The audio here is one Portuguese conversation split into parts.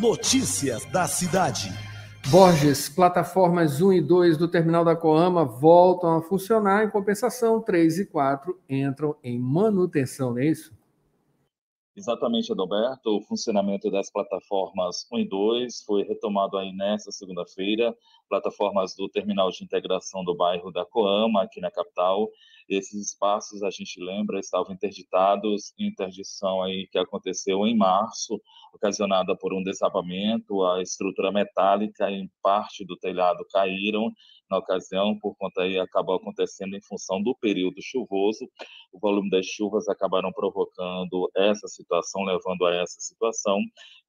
Notícias da cidade. Borges, plataformas 1 e 2 do terminal da Coama voltam a funcionar, em compensação, 3 e 4 entram em manutenção, não é isso? Exatamente, Adalberto. O funcionamento das plataformas 1 e 2 foi retomado aí nesta segunda-feira. Plataformas do terminal de integração do bairro da Coama, aqui na capital. Esses espaços, a gente lembra, estavam interditados, interdição aí que aconteceu em março, ocasionada por um desabamento, a estrutura metálica em parte do telhado caíram na ocasião, por conta aí acabou acontecendo em função do período chuvoso. O volume das chuvas acabaram provocando essa situação, levando a essa situação,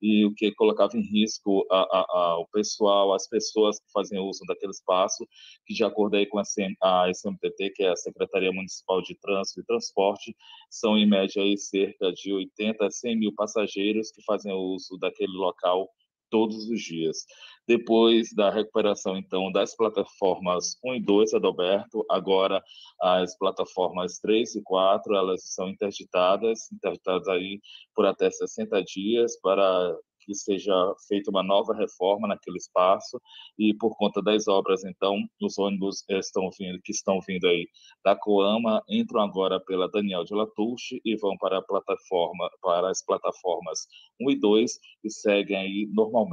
e o que colocava em risco a, a, a, o pessoal, as pessoas que fazem uso daquele espaço, que de acordo aí com a, a SMTT, que é a Secretaria Municipal de Trânsito e Transporte, são em média aí cerca de 80 a 100 mil passageiros que fazem uso daquele local todos os dias. Depois da recuperação, então, das plataformas 1 e 2, Adalberto, agora as plataformas 3 e 4, elas são interditadas, interditadas aí por até 60 dias para que seja feita uma nova reforma naquele espaço e por conta das obras, então, os ônibus estão vindo, que estão vindo aí da Coama entram agora pela Daniel de Latouche e vão para a plataforma, para as plataformas 1 e 2 e seguem aí normalmente.